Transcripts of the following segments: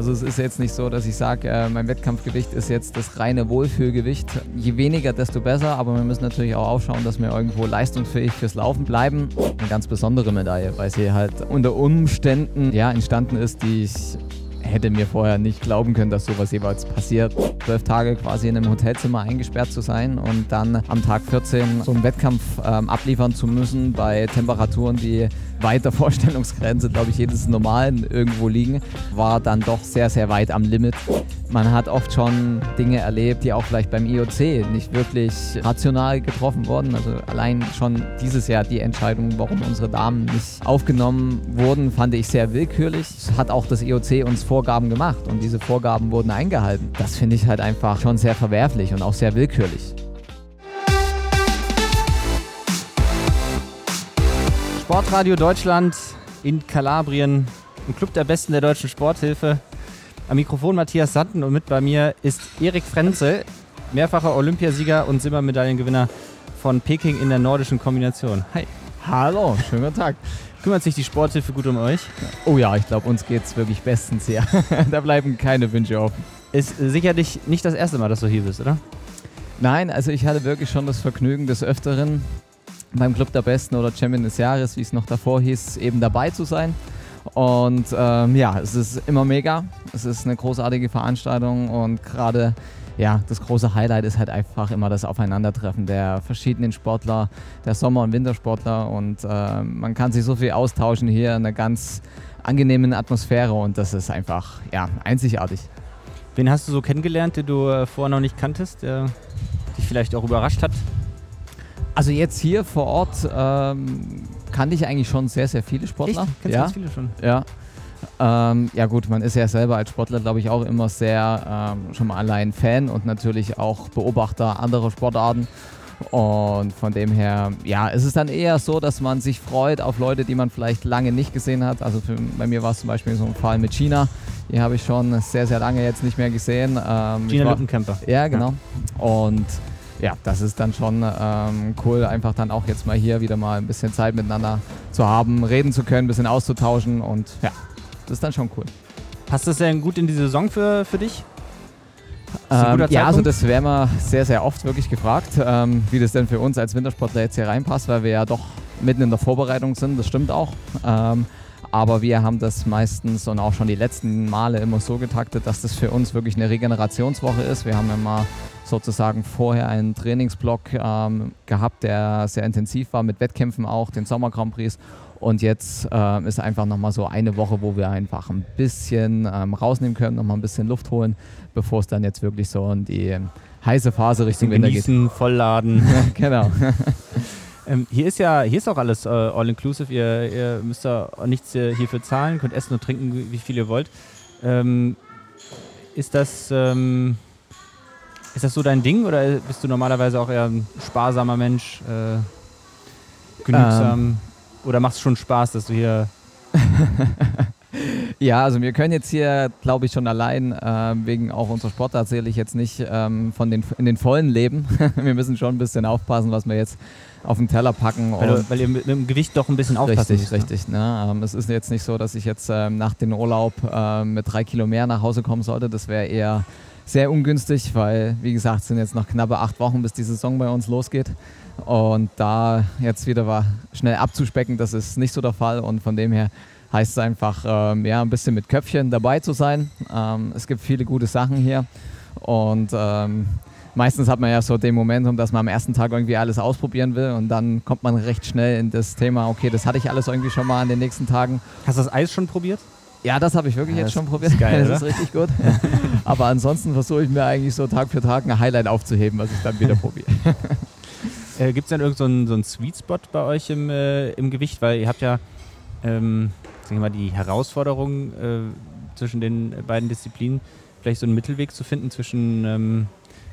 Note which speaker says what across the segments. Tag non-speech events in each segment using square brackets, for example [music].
Speaker 1: Also es ist jetzt nicht so, dass ich sage, äh, mein Wettkampfgewicht ist jetzt das reine Wohlfühlgewicht. Je weniger, desto besser, aber wir müssen natürlich auch aufschauen, dass wir irgendwo leistungsfähig fürs Laufen bleiben. Eine ganz besondere Medaille, weil sie halt unter Umständen ja, entstanden ist, die ich hätte mir vorher nicht glauben können, dass sowas jeweils passiert. Zwölf Tage quasi in einem Hotelzimmer eingesperrt zu sein und dann am Tag 14 so einen Wettkampf ähm, abliefern zu müssen bei Temperaturen, die weit der Vorstellungsgrenze, glaube ich, jedes Normalen irgendwo liegen, war dann doch sehr, sehr weit am Limit. Man hat oft schon Dinge erlebt, die auch vielleicht beim IOC nicht wirklich rational getroffen wurden. Also allein schon dieses Jahr die Entscheidung, warum unsere Damen nicht aufgenommen wurden, fand ich sehr willkürlich. Hat auch das IOC uns Vorgaben gemacht und diese Vorgaben wurden eingehalten. Das finde ich halt einfach schon sehr verwerflich und auch sehr willkürlich.
Speaker 2: Sportradio Deutschland in Kalabrien, im Club der Besten der deutschen Sporthilfe. Am Mikrofon Matthias Sanden und mit bei mir ist Erik Frenzel, mehrfacher Olympiasieger und Silbermedaillengewinner von Peking in der nordischen Kombination.
Speaker 1: Hi. Hallo, schönen guten Tag.
Speaker 2: Kümmert sich die Sporthilfe gut um euch?
Speaker 1: Oh ja, ich glaube, uns geht es wirklich bestens hier. [laughs] da bleiben keine Wünsche offen.
Speaker 2: Ist sicherlich nicht das erste Mal, dass du hier bist, oder?
Speaker 1: Nein, also ich hatte wirklich schon das Vergnügen des Öfteren, beim Club der Besten oder Champion des Jahres, wie es noch davor hieß, eben dabei zu sein. Und ähm, ja, es ist immer mega. Es ist eine großartige Veranstaltung und gerade ja, das große Highlight ist halt einfach immer das Aufeinandertreffen der verschiedenen Sportler, der Sommer- und Wintersportler und äh, man kann sich so viel austauschen hier in einer ganz angenehmen Atmosphäre und das ist einfach ja, einzigartig.
Speaker 2: Wen hast du so kennengelernt, den du äh, vorher noch nicht kanntest, der dich vielleicht auch überrascht hat?
Speaker 1: Also jetzt hier vor Ort ähm, kannte ich eigentlich schon sehr, sehr viele Sportler.
Speaker 2: Echt? Kennst
Speaker 1: ja.
Speaker 2: ganz viele schon?
Speaker 1: Ja. Ähm, ja gut, man ist ja selber als Sportler, glaube ich, auch immer sehr ähm, schon mal allein Fan und natürlich auch Beobachter anderer Sportarten. Und von dem her, ja, ist es dann eher so, dass man sich freut auf Leute, die man vielleicht lange nicht gesehen hat. Also für, bei mir war es zum Beispiel so ein Fall mit China. Die habe ich schon sehr, sehr lange jetzt nicht mehr gesehen.
Speaker 2: Ähm, China Lückenkämper.
Speaker 1: Ja, genau. Ja. Und ja, das ist dann schon ähm, cool, einfach dann auch jetzt mal hier wieder mal ein bisschen Zeit miteinander zu haben, reden zu können, ein bisschen auszutauschen und ja, das ist dann schon cool.
Speaker 2: Passt das denn gut in die Saison für, für dich?
Speaker 1: Ähm, ja, also das werden wir sehr, sehr oft wirklich gefragt, ähm, wie das denn für uns als Wintersportler jetzt hier reinpasst, weil wir ja doch mitten in der Vorbereitung sind, das stimmt auch. Aber wir haben das meistens und auch schon die letzten Male immer so getaktet, dass das für uns wirklich eine Regenerationswoche ist. Wir haben immer sozusagen vorher einen Trainingsblock ähm, gehabt, der sehr intensiv war mit Wettkämpfen auch, den Sommer Grand Prix. Und jetzt äh, ist einfach nochmal so eine Woche, wo wir einfach ein bisschen ähm, rausnehmen können, nochmal ein bisschen Luft holen, bevor es dann jetzt wirklich so in die heiße Phase Richtung Winter geht.
Speaker 2: vollladen. [laughs]
Speaker 1: genau. [laughs]
Speaker 2: ähm, hier ist ja, hier ist auch alles äh, all-inclusive. Ihr, ihr, müsst da nichts äh, hierfür zahlen, könnt essen und trinken, wie viel ihr wollt. Ähm, ist das ähm, ist das so dein Ding oder bist du normalerweise auch eher ein sparsamer Mensch, äh, genügsam? Ähm. Oder macht es schon Spaß, dass du hier. [laughs]
Speaker 1: ja, also wir können jetzt hier, glaube ich, schon allein, äh, wegen auch unserer Sport tatsächlich jetzt nicht ähm, von den, in den Vollen leben. [laughs] wir müssen schon ein bisschen aufpassen, was wir jetzt auf den Teller packen.
Speaker 2: Weil, weil ihr mit, mit, dem Gewicht doch ein bisschen aufpassen
Speaker 1: Richtig, müsst, richtig. Ne? Ähm, es ist jetzt nicht so, dass ich jetzt ähm, nach dem Urlaub äh, mit drei Kilo mehr nach Hause kommen sollte. Das wäre eher sehr ungünstig, weil, wie gesagt, es sind jetzt noch knappe acht Wochen, bis die Saison bei uns losgeht. Und da jetzt wieder war, schnell abzuspecken, das ist nicht so der Fall. Und von dem her heißt es einfach, ähm, ja, ein bisschen mit Köpfchen dabei zu sein. Ähm, es gibt viele gute Sachen hier. Und ähm, meistens hat man ja so den Momentum, dass man am ersten Tag irgendwie alles ausprobieren will. Und dann kommt man recht schnell in das Thema, okay, das hatte ich alles irgendwie schon mal an den nächsten Tagen.
Speaker 2: Hast du das Eis schon probiert?
Speaker 1: Ja, das habe ich wirklich ja, jetzt schon probiert.
Speaker 2: Ist geil, [laughs]
Speaker 1: das ist richtig gut. [laughs] Aber ansonsten versuche ich mir eigentlich so Tag für Tag ein Highlight aufzuheben, was ich dann wieder probiere. [laughs]
Speaker 2: Äh, Gibt es denn irgendeinen so, so einen Sweet Spot bei euch im, äh, im Gewicht? Weil ihr habt ja ähm, wir mal, die Herausforderung äh, zwischen den beiden Disziplinen, vielleicht so einen Mittelweg zu finden zwischen ähm,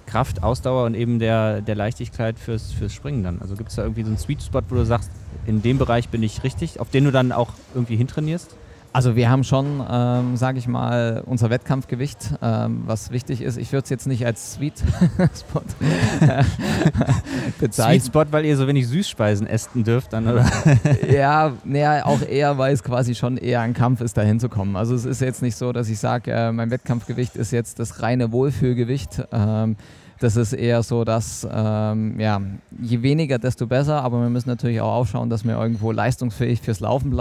Speaker 2: Kraft, Ausdauer und eben der, der Leichtigkeit fürs, fürs Springen dann. Also gibt es da irgendwie so einen Sweet Spot, wo du sagst, in dem Bereich bin ich richtig, auf den du dann auch irgendwie hintrainierst?
Speaker 1: Also wir haben schon, ähm, sage ich mal, unser Wettkampfgewicht, ähm, was wichtig ist. Ich würde es jetzt nicht als Sweet [laughs] Spot bezeichnen.
Speaker 2: Sweet Spot, weil ihr so wenig Süßspeisen essen dürft dann, oder? [laughs]
Speaker 1: ja, naja, auch eher, weil es quasi schon eher ein Kampf ist, da hinzukommen. Also es ist jetzt nicht so, dass ich sage, äh, mein Wettkampfgewicht ist jetzt das reine Wohlfühlgewicht. Ähm, das ist eher so, dass ähm, ja, je weniger, desto besser, aber wir müssen natürlich auch aufschauen, dass wir irgendwo leistungsfähig fürs Laufen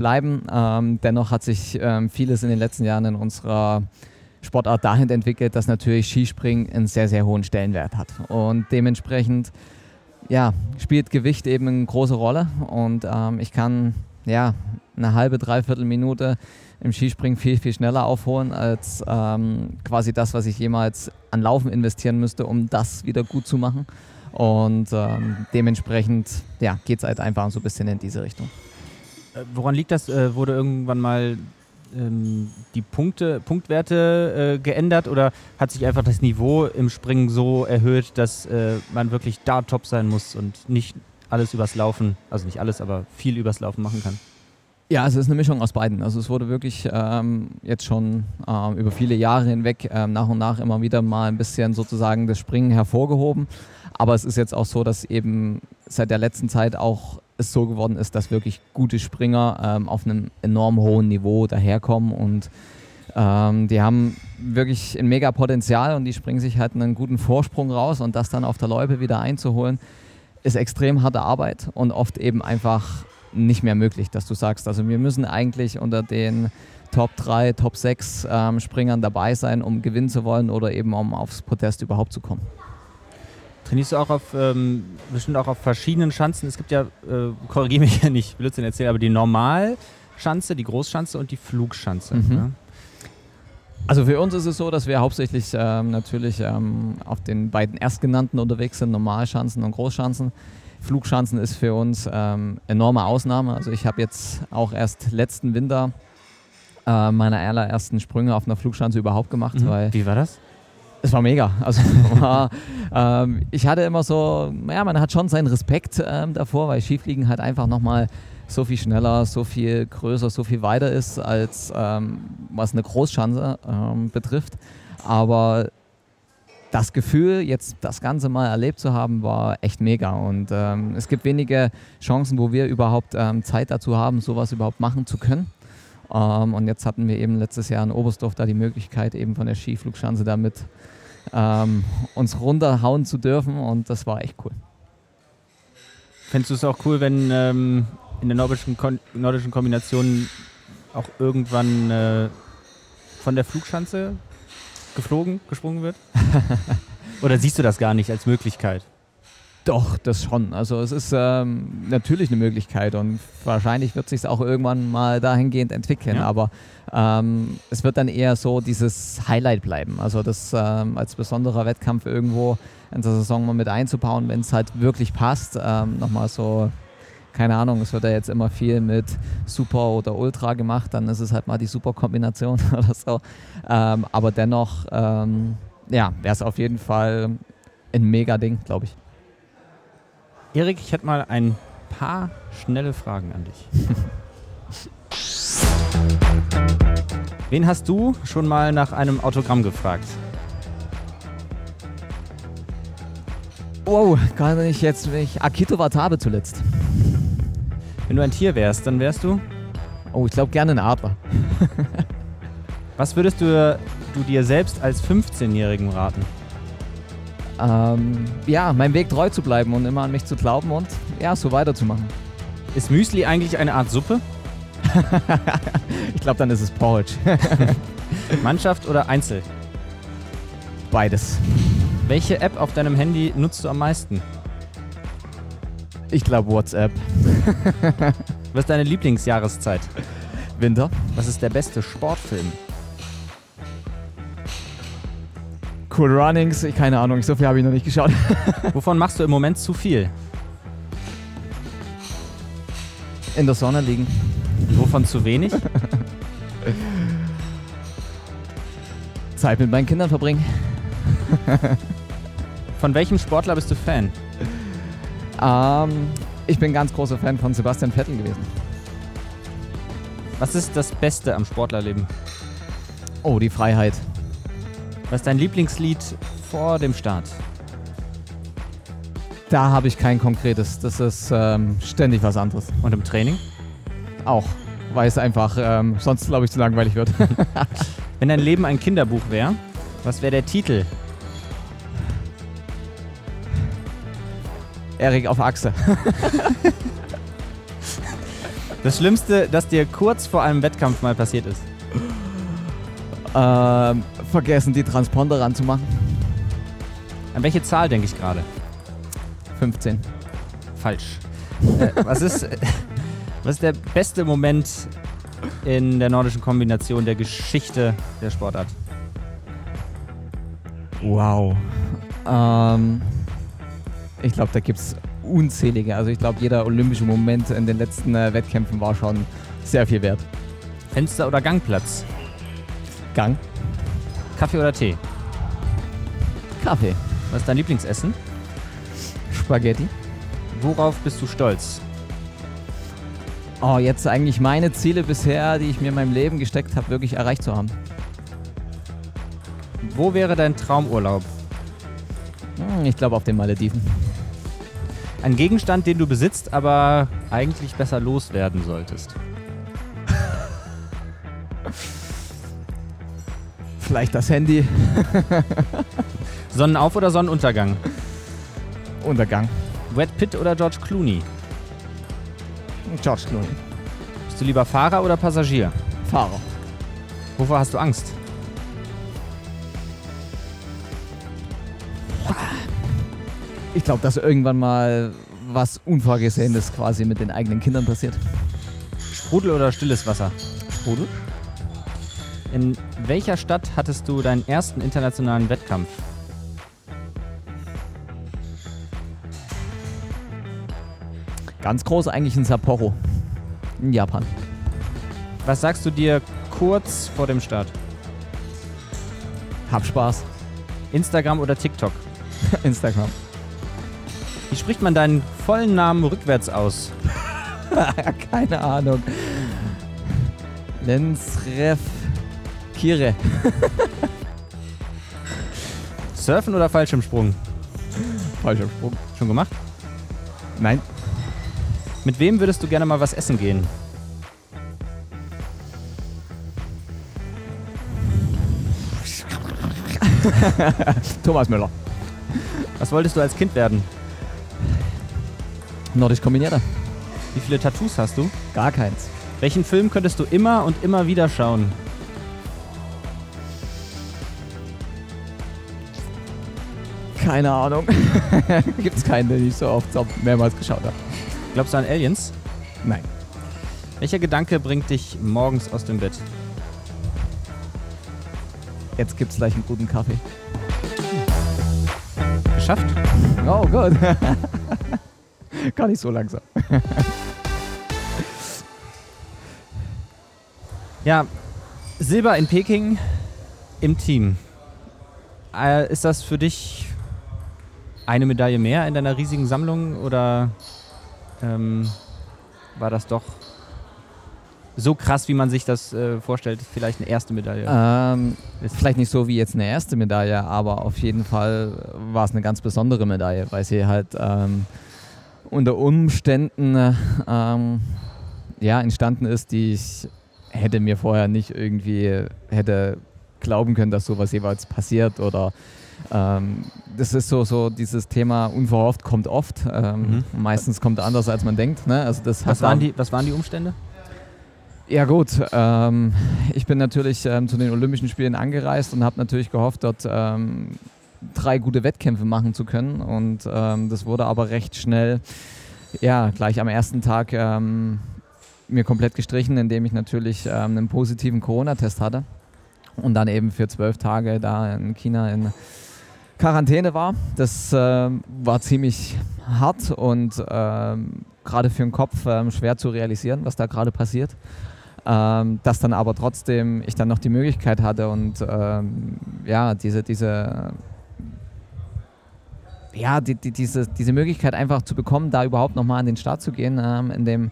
Speaker 1: bleiben. Ähm, dennoch hat sich ähm, vieles in den letzten Jahren in unserer Sportart dahin entwickelt, dass natürlich Skispringen einen sehr, sehr hohen Stellenwert hat. Und dementsprechend ja, spielt Gewicht eben eine große Rolle. Und ähm, ich kann ja, eine halbe, dreiviertel Minute im Skispringen viel, viel schneller aufholen als ähm, quasi das, was ich jemals an Laufen investieren müsste, um das wieder gut zu machen. Und ähm, dementsprechend ja, geht es halt einfach so ein bisschen in diese Richtung.
Speaker 2: Äh, woran liegt das? Äh, wurde irgendwann mal ähm, die Punkte, Punktwerte äh, geändert oder hat sich einfach das Niveau im Springen so erhöht, dass äh, man wirklich da top sein muss und nicht alles übers Laufen, also nicht alles, aber viel übers Laufen machen kann?
Speaker 1: Ja, es ist eine Mischung aus beiden. Also es wurde wirklich ähm, jetzt schon ähm, über viele Jahre hinweg ähm, nach und nach immer wieder mal ein bisschen sozusagen das Springen hervorgehoben. Aber es ist jetzt auch so, dass eben seit der letzten Zeit auch es so geworden ist, dass wirklich gute Springer ähm, auf einem enorm hohen Niveau daherkommen und ähm, die haben wirklich ein mega Potenzial und die springen sich halt einen guten Vorsprung raus und das dann auf der Loipe wieder einzuholen, ist extrem harte Arbeit und oft eben einfach nicht mehr möglich, dass du sagst, also wir müssen eigentlich unter den Top 3, Top 6 ähm, Springern dabei sein, um gewinnen zu wollen oder eben um aufs Podest überhaupt zu kommen.
Speaker 2: Trainierst du auch auf, ähm, bestimmt auch auf verschiedenen Schanzen? Es gibt ja, äh, korrigiere mich [laughs] ja nicht, Blödsinn erzählen, aber die Normalschanze, die Großschanze und die Flugschanze. Mhm. Ne?
Speaker 1: Also für uns ist es so, dass wir hauptsächlich ähm, natürlich ähm, auf den beiden erstgenannten unterwegs sind, Normalschanzen und Großschanzen. Flugschanzen ist für uns ähm, enorme Ausnahme. Also ich habe jetzt auch erst letzten Winter äh, meine allerersten Sprünge auf einer Flugschanze überhaupt gemacht.
Speaker 2: Mhm. Weil Wie war das?
Speaker 1: Es war mega. Also [laughs] ähm, ich hatte immer so, ja, man hat schon seinen Respekt ähm, davor, weil Skifliegen halt einfach nochmal so viel schneller, so viel größer, so viel weiter ist, als ähm, was eine Großschanze ähm, betrifft. Aber das Gefühl, jetzt das Ganze mal erlebt zu haben, war echt mega. Und ähm, es gibt wenige Chancen, wo wir überhaupt ähm, Zeit dazu haben, sowas überhaupt machen zu können. Ähm, und jetzt hatten wir eben letztes Jahr in Oberstdorf da die Möglichkeit, eben von der Skiflugschanze damit ähm, uns runterhauen zu dürfen. Und das war echt cool.
Speaker 2: Fändest du es auch cool, wenn ähm, in der nordischen, Kon nordischen Kombination auch irgendwann äh, von der Flugschanze geflogen, gesprungen wird? [laughs] Oder siehst du das gar nicht als Möglichkeit?
Speaker 1: Doch, das schon. Also es ist ähm, natürlich eine Möglichkeit und wahrscheinlich wird sich auch irgendwann mal dahingehend entwickeln. Ja. Aber ähm, es wird dann eher so dieses Highlight bleiben. Also das ähm, als besonderer Wettkampf irgendwo in der Saison mal mit einzubauen, wenn es halt wirklich passt. Ähm, Nochmal so keine Ahnung, es wird ja jetzt immer viel mit Super oder Ultra gemacht, dann ist es halt mal die Super-Kombination [laughs] oder so. Ähm, aber dennoch, ähm, ja, wäre es auf jeden Fall ein mega Ding, glaube ich.
Speaker 2: Erik, ich hätte mal ein paar schnelle Fragen an dich. [laughs] Wen hast du schon mal nach einem Autogramm gefragt?
Speaker 1: Wow, kann ich jetzt mich. Akito Watabe zuletzt.
Speaker 2: Wenn du ein Tier wärst, dann wärst du?
Speaker 1: Oh, ich glaube gerne ein Adler. [laughs]
Speaker 2: Was würdest du, du dir selbst als 15-Jährigen raten?
Speaker 1: Ähm, ja, meinem Weg treu zu bleiben und immer an mich zu glauben und ja, so weiterzumachen.
Speaker 2: Ist Müsli eigentlich eine Art Suppe? [laughs]
Speaker 1: ich glaube, dann ist es Porridge. [laughs]
Speaker 2: Mannschaft oder Einzel?
Speaker 1: Beides.
Speaker 2: Welche App auf deinem Handy nutzt du am meisten?
Speaker 1: Ich glaube WhatsApp. [laughs]
Speaker 2: Was ist deine Lieblingsjahreszeit?
Speaker 1: Winter.
Speaker 2: Was ist der beste Sportfilm?
Speaker 1: Cool Runnings, ich, keine Ahnung, so viel habe ich noch nicht geschaut. [laughs]
Speaker 2: Wovon machst du im Moment zu viel?
Speaker 1: In der Sonne liegen.
Speaker 2: Wovon zu wenig? [laughs]
Speaker 1: Zeit mit meinen Kindern verbringen. [laughs]
Speaker 2: Von welchem Sportler bist du Fan?
Speaker 1: Ähm, ich bin ganz großer Fan von Sebastian Vettel gewesen.
Speaker 2: Was ist das Beste am Sportlerleben?
Speaker 1: Oh, die Freiheit.
Speaker 2: Was ist dein Lieblingslied vor dem Start?
Speaker 1: Da habe ich kein konkretes. Das ist ähm, ständig was anderes.
Speaker 2: Und im Training?
Speaker 1: Auch, weil es einfach ähm, sonst, glaube ich, zu langweilig wird. [laughs]
Speaker 2: Wenn dein Leben ein Kinderbuch wäre, was wäre der Titel?
Speaker 1: Erik auf Achse. [laughs]
Speaker 2: Das Schlimmste, das dir kurz vor einem Wettkampf mal passiert ist.
Speaker 1: Ähm, vergessen, die Transponder ranzumachen.
Speaker 2: An welche Zahl denke ich gerade?
Speaker 1: 15.
Speaker 2: Falsch. äh, was, ist, [laughs] was ist der beste Moment in der nordischen Kombination der Geschichte der Sportart?
Speaker 1: Wow. Ähm, ich glaube, da gibt es unzählige. Also ich glaube, jeder olympische Moment in den letzten äh, Wettkämpfen war schon sehr viel wert.
Speaker 2: Fenster oder Gangplatz?
Speaker 1: Gang.
Speaker 2: Kaffee oder Tee?
Speaker 1: Kaffee.
Speaker 2: Was ist dein Lieblingsessen?
Speaker 1: Spaghetti.
Speaker 2: Worauf bist du stolz?
Speaker 1: Oh, jetzt eigentlich meine Ziele bisher, die ich mir in meinem Leben gesteckt habe, wirklich erreicht zu haben.
Speaker 2: Wo wäre dein Traumurlaub?
Speaker 1: Hm, ich glaube auf den Malediven.
Speaker 2: Ein Gegenstand, den du besitzt, aber eigentlich besser loswerden solltest.
Speaker 1: Vielleicht das Handy. [laughs]
Speaker 2: Sonnenauf- oder Sonnenuntergang?
Speaker 1: Untergang.
Speaker 2: Brad Pitt oder George Clooney?
Speaker 1: George Clooney.
Speaker 2: Bist du lieber Fahrer oder Passagier?
Speaker 1: Fahrer.
Speaker 2: Wovor hast du Angst?
Speaker 1: Ich glaube, dass irgendwann mal was Unvorgesehenes quasi mit den eigenen Kindern passiert.
Speaker 2: Sprudel oder stilles Wasser?
Speaker 1: Sprudel?
Speaker 2: In welcher Stadt hattest du deinen ersten internationalen Wettkampf?
Speaker 1: Ganz groß eigentlich in Sapporo. In Japan.
Speaker 2: Was sagst du dir kurz vor dem Start?
Speaker 1: Hab Spaß.
Speaker 2: Instagram oder TikTok? [laughs]
Speaker 1: Instagram.
Speaker 2: Wie spricht man deinen vollen Namen rückwärts aus? [laughs]
Speaker 1: Keine Ahnung. Lensref Kire.
Speaker 2: Surfen oder Fallschirmsprung?
Speaker 1: Falscher Sprung.
Speaker 2: Schon gemacht?
Speaker 1: Nein.
Speaker 2: Mit wem würdest du gerne mal was essen gehen? [laughs]
Speaker 1: Thomas Müller.
Speaker 2: Was wolltest du als Kind werden?
Speaker 1: Nordisch kombinierter.
Speaker 2: Wie viele Tattoos hast du?
Speaker 1: Gar keins.
Speaker 2: Welchen Film könntest du immer und immer wieder schauen?
Speaker 1: Keine Ahnung. [laughs] Gibt's keinen, den ich so oft mehrmals geschaut habe.
Speaker 2: Glaubst du an Aliens?
Speaker 1: Nein.
Speaker 2: Welcher Gedanke bringt dich morgens aus dem Bett?
Speaker 1: Jetzt gibt's gleich einen guten Kaffee.
Speaker 2: Geschafft?
Speaker 1: Oh gut. [laughs] Gar nicht so langsam. [laughs]
Speaker 2: Ja, Silber in Peking im Team. Äh, ist das für dich eine Medaille mehr in deiner riesigen Sammlung oder ähm, war das doch so krass, wie man sich das äh, vorstellt, vielleicht eine erste Medaille?
Speaker 1: Ähm, vielleicht nicht so wie jetzt eine erste Medaille, aber auf jeden Fall war es eine ganz besondere Medaille, weil sie halt ähm, unter Umständen ähm, ja, entstanden ist, die ich hätte mir vorher nicht irgendwie hätte glauben können, dass sowas jeweils passiert oder ähm, das ist so, so dieses Thema unverhofft kommt oft. Ähm,
Speaker 2: Mhm.
Speaker 1: Meistens kommt anders, als man denkt. Ne? Also das
Speaker 2: was, waren die, was waren die Umstände?
Speaker 1: ja gut, ähm, ich bin natürlich ähm, zu den Olympischen Spielen angereist und habe natürlich gehofft, dort ähm, drei gute Wettkämpfe machen zu können. Und ähm, das wurde aber recht schnell, ja, gleich am ersten Tag ähm, mir komplett gestrichen, indem ich natürlich ähm, einen positiven Corona-Test hatte und dann eben für zwölf Tage da in China in Quarantäne war. Das ähm, war ziemlich hart und ähm, gerade für den Kopf ähm, schwer zu realisieren, was da gerade passiert. Ähm, dass dann aber trotzdem ich dann noch die Möglichkeit hatte und ähm, ja, diese, diese, ja, die, die, diese, diese Möglichkeit einfach zu bekommen, da überhaupt nochmal an den Start zu gehen, ähm, in dem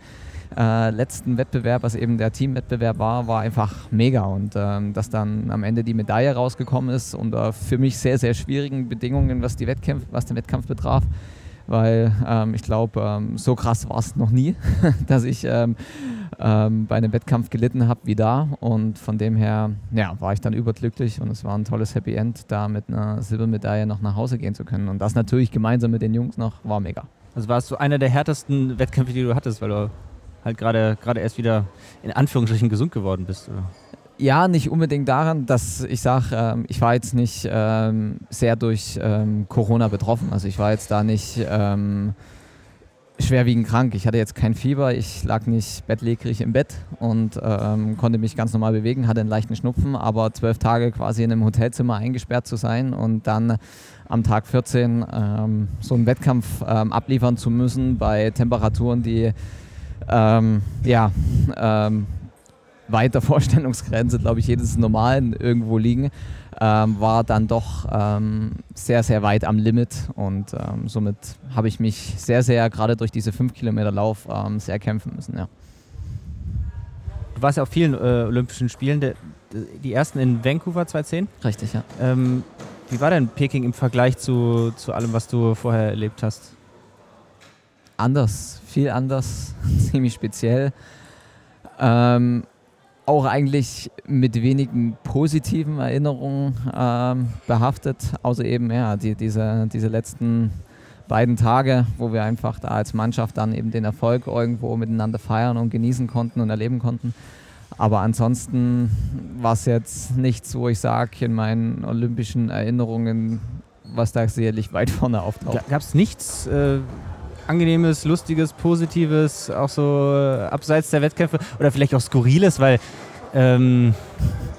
Speaker 1: äh, letzten Wettbewerb, was eben der Teamwettbewerb war, war einfach mega. Und ähm, dass dann am Ende die Medaille rausgekommen ist unter für mich sehr, sehr schwierigen Bedingungen, was, die Wettkämpfe, was den Wettkampf betraf. Weil ähm, ich glaube, ähm, so krass war es noch nie, [laughs] dass ich ähm, ähm, bei einem Wettkampf gelitten habe wie da. Und von dem her ja, war ich dann überglücklich und es war ein tolles Happy End, da mit einer Silbermedaille noch nach Hause gehen zu können. Und das natürlich gemeinsam mit den Jungs noch war mega.
Speaker 2: Also war es so einer der härtesten Wettkämpfe, die du hattest, weil du halt gerade erst wieder in Anführungsstrichen gesund geworden bist? Oder?
Speaker 1: Ja, nicht unbedingt daran, dass ich sage, ähm, ich war jetzt nicht ähm, sehr durch ähm, Corona betroffen. Also ich war jetzt da nicht ähm, schwerwiegend krank. Ich hatte jetzt kein Fieber, ich lag nicht bettlägerig im Bett und ähm, konnte mich ganz normal bewegen, hatte einen leichten Schnupfen, aber zwölf Tage quasi in einem Hotelzimmer eingesperrt zu sein und dann am Tag 14 ähm, so einen Wettkampf abliefern zu müssen bei Temperaturen, die ja, weiter [laughs] Vorstellungsgrenze, glaube ich, jedes Normalen irgendwo liegen, ähm, war dann doch ähm, sehr, sehr weit am Limit und ähm, somit habe ich mich sehr, sehr, gerade durch diese 5 Kilometer Lauf, ähm, sehr kämpfen müssen. Ja.
Speaker 2: Du warst ja auf vielen äh, Olympischen Spielen, de, de, die ersten in Vancouver 2010.
Speaker 1: Richtig, ja.
Speaker 2: Ähm, wie war denn Peking im Vergleich zu, zu allem, was du vorher erlebt hast?
Speaker 1: Anders, viel anders, [laughs] ziemlich speziell. Ähm, auch eigentlich mit wenigen positiven Erinnerungen ähm, behaftet, außer eben ja, die, diese, diese letzten beiden Tage, wo wir einfach da als Mannschaft dann eben den Erfolg irgendwo miteinander feiern und genießen konnten und erleben konnten. Aber ansonsten war es jetzt nichts, wo ich sage, in meinen olympischen Erinnerungen, was da sicherlich weit vorne auftaucht.
Speaker 2: Gab es nichts äh, Angenehmes, Lustiges, Positives, auch so äh, abseits der Wettkämpfe oder vielleicht auch Skurriles, weil ähm,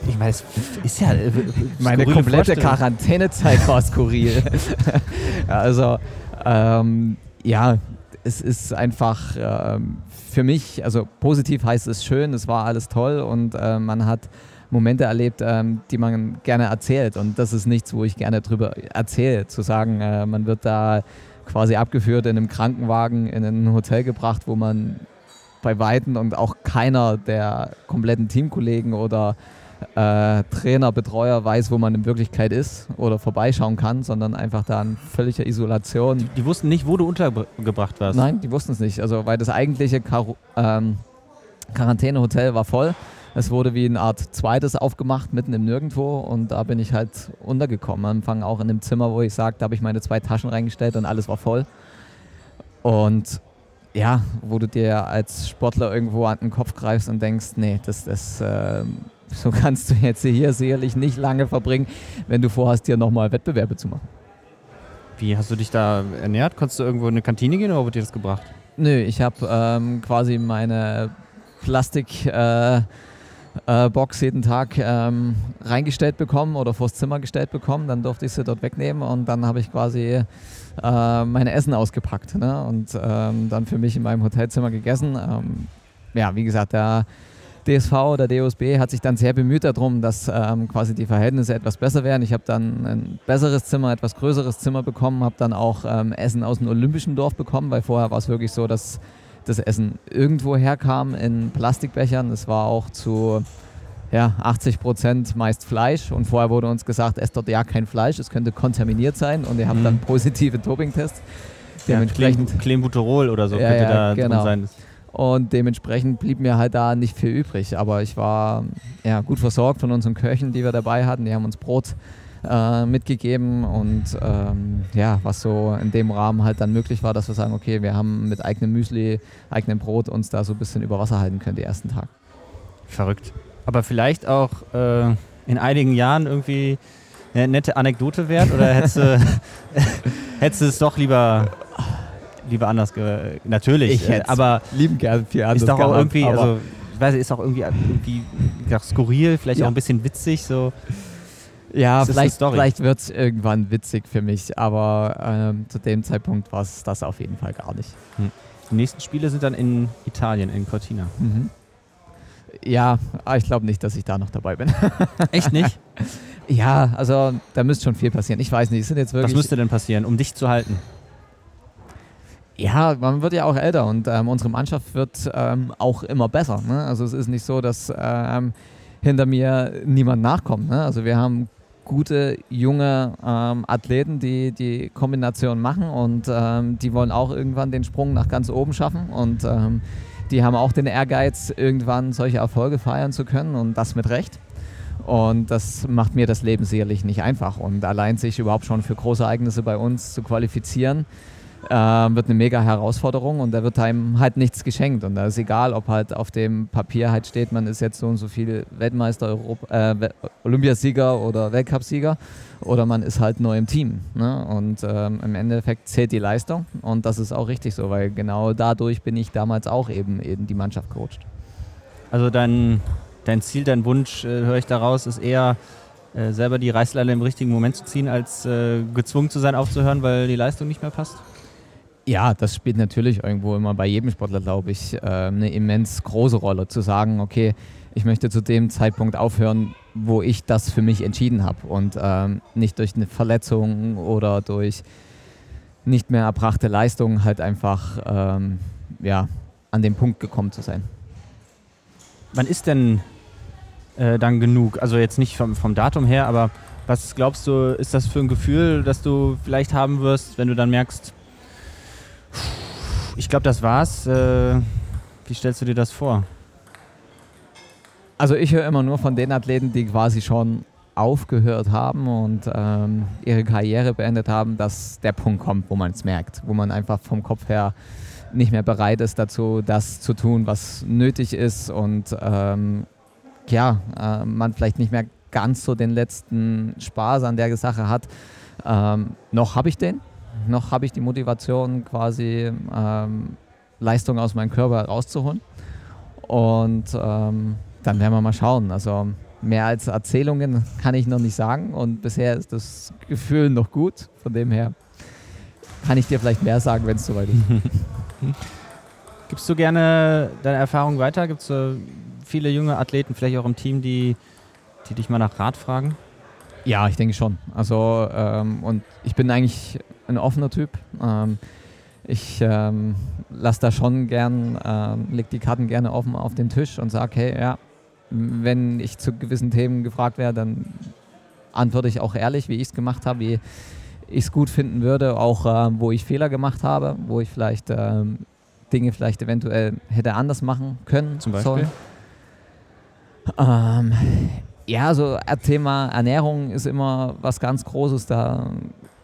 Speaker 2: ich meine, es ist ja äh,
Speaker 1: meine komplette Quarantänezeit war skurril. [laughs] also ähm, ja, es ist einfach ähm, für mich, also positiv heißt es schön, es war alles toll und äh, man hat Momente erlebt, ähm, die man gerne erzählt und das ist nichts, wo ich gerne drüber erzähle, zu sagen, äh, man wird da quasi abgeführt in einem Krankenwagen in ein Hotel gebracht, wo man bei Weitem und auch keiner der kompletten Teamkollegen oder äh, Trainer, Betreuer weiß, wo man in Wirklichkeit ist oder vorbeischauen kann, sondern einfach da in völliger Isolation.
Speaker 2: Die, die wussten nicht, wo du untergebracht warst?
Speaker 1: Nein, die wussten es nicht. Also, weil das eigentliche Kar ähm, Quarantänehotel war voll. Es wurde wie eine Art zweites aufgemacht, mitten im Nirgendwo und da bin ich halt untergekommen. Am Anfang auch in einem Zimmer, wo ich sagte, da habe ich meine zwei Taschen reingestellt und alles war voll. Und ja, wo du dir als Sportler irgendwo an den Kopf greifst und denkst, nee, das, das, äh, so [laughs] kannst du jetzt hier sicherlich nicht lange verbringen, wenn du vorhast, dir nochmal Wettbewerbe zu machen.
Speaker 2: Wie hast du dich da ernährt? Konntest du irgendwo in eine Kantine gehen oder wurde dir das gebracht?
Speaker 1: Nö, ich habe ähm, quasi meine Plastik. Äh, äh, Box jeden Tag ähm, reingestellt bekommen oder vors Zimmer gestellt bekommen. Dann durfte ich sie dort wegnehmen und dann habe ich quasi äh, meine Essen ausgepackt ne? und ähm, dann für mich in meinem Hotelzimmer gegessen. Ähm, ja, wie gesagt, der DSV oder DOSB hat sich dann sehr bemüht darum, dass ähm, quasi die Verhältnisse etwas besser werden. Ich habe dann ein besseres Zimmer, etwas größeres Zimmer bekommen, habe dann auch ähm, Essen aus dem Olympischen Dorf bekommen, weil vorher war es wirklich so, dass das Essen irgendwo herkam in Plastikbechern. Es war auch zu ja, 80 Prozent meist Fleisch und vorher wurde uns gesagt, esst dort ja kein Fleisch, es könnte kontaminiert sein und ihr habt mhm. dann positive Dopingtests.
Speaker 2: Dementsprechend ja, Clenbuterol oder so
Speaker 1: ja, könnte ja, da genau. drin sein. Und dementsprechend blieb mir halt da nicht viel übrig. Aber ich war ja, gut versorgt von unseren Köchen, die wir dabei hatten. Die haben uns Brot äh, mitgegeben und ähm, ja, was so in dem Rahmen halt dann möglich war, dass wir sagen, okay, wir haben mit eigenem Müsli, eigenem Brot uns da so ein bisschen über Wasser halten können, die ersten Tag.
Speaker 2: Verrückt. Aber vielleicht auch äh, in einigen Jahren irgendwie eine nette Anekdote wert oder hättest du, [laughs] hättest du es doch lieber lieber anders ge natürlich
Speaker 1: ich äh, aber
Speaker 2: lieben gern viel anders
Speaker 1: ist doch auch irgendwie
Speaker 2: also ich weiß ist auch irgendwie irgendwie skurril vielleicht ja. auch ein bisschen witzig so
Speaker 1: ja, vielleicht, vielleicht wird es irgendwann witzig für mich, aber ähm, zu dem Zeitpunkt war es das auf jeden Fall gar nicht. Hm.
Speaker 2: Die nächsten Spiele sind dann in Italien, in Cortina. Mhm.
Speaker 1: Ja, aber ich glaube nicht, dass ich da noch dabei bin. [laughs]
Speaker 2: Echt nicht?
Speaker 1: ja, also da müsste schon viel passieren. Ich weiß nicht, sind jetzt wirklich.
Speaker 2: Was müsste denn passieren, um dich zu halten?
Speaker 1: Ja, man wird ja auch älter und ähm, unsere Mannschaft wird ähm, auch immer besser. Ne? Also es ist nicht so, dass ähm, hinter mir niemand nachkommt. Ne? Also wir haben gute junge ähm, Athleten, die die Kombination machen und ähm, die wollen auch irgendwann den Sprung nach ganz oben schaffen und ähm, die haben auch den Ehrgeiz, irgendwann solche Erfolge feiern zu können und das mit Recht. Und das macht mir das Leben sicherlich nicht einfach. Und allein sich überhaupt schon für große Ereignisse bei uns zu qualifizieren, äh, wird eine mega Herausforderung und da wird einem halt nichts geschenkt. Und da ist egal, ob halt auf dem Papier halt steht, man ist jetzt so und so viel Weltmeister, Europa, äh, Olympiasieger oder Weltcupsieger oder man ist halt nur im Team. Ne? Und ähm, im Endeffekt zählt die Leistung und das ist auch richtig so, weil genau dadurch bin ich damals auch eben, eben die Mannschaft coacht.
Speaker 2: Also dein, dein Ziel, dein Wunsch, äh, höre ich daraus, ist eher äh, selber die Reißleine im richtigen Moment zu ziehen, als äh, gezwungen zu sein aufzuhören, weil die Leistung nicht mehr passt?
Speaker 1: Ja, das spielt natürlich irgendwo immer bei jedem Sportler, glaube ich, äh, eine immens große Rolle, zu sagen, okay, ich möchte zu dem Zeitpunkt aufhören, wo ich das für mich entschieden habe und ähm, nicht durch eine Verletzung oder durch nicht mehr erbrachte Leistung halt einfach ähm, ja, an den Punkt gekommen zu sein.
Speaker 2: Wann ist denn äh, dann genug? Also jetzt nicht vom, vom Datum her, aber was glaubst du, ist das für ein Gefühl, das du vielleicht haben wirst, wenn du dann merkst, ich glaube, das war's. Äh, wie stellst du dir das vor?
Speaker 1: Also ich höre immer nur von den Athleten, die quasi schon aufgehört haben und ähm, ihre Karriere beendet haben, dass der Punkt kommt, wo man es merkt, wo man einfach vom Kopf her nicht mehr bereit ist dazu, das zu tun, was nötig ist und ähm, ja, äh, man vielleicht nicht mehr ganz so den letzten Spaß an der Sache hat. Ähm, noch habe ich den, noch habe ich die Motivation, quasi ähm, Leistung aus meinem Körper rauszuholen. Und ähm, dann werden wir mal schauen. Also mehr als Erzählungen kann ich noch nicht sagen. Und bisher ist das Gefühl noch gut. Von dem her kann ich dir vielleicht mehr sagen, wenn es soweit ist. [laughs]
Speaker 2: Gibst du gerne deine Erfahrung weiter? Gibt es äh, viele junge Athleten, vielleicht auch im Team, die, die dich mal nach Rat fragen?
Speaker 1: Ja, ich denke schon. Also, ähm, und ich bin eigentlich ein offener Typ. Ähm, ich ähm, lasse da schon gern, ähm, leg die Karten gerne offen auf den Tisch und sage, hey, ja, wenn ich zu gewissen Themen gefragt werde, dann antworte ich auch ehrlich, wie ich es gemacht habe, wie ich es gut finden würde, auch äh, wo ich Fehler gemacht habe, wo ich vielleicht ähm, Dinge vielleicht eventuell hätte anders machen können.
Speaker 2: Zum Beispiel?
Speaker 1: Ähm, ja, so Thema Ernährung ist immer was ganz Großes. Da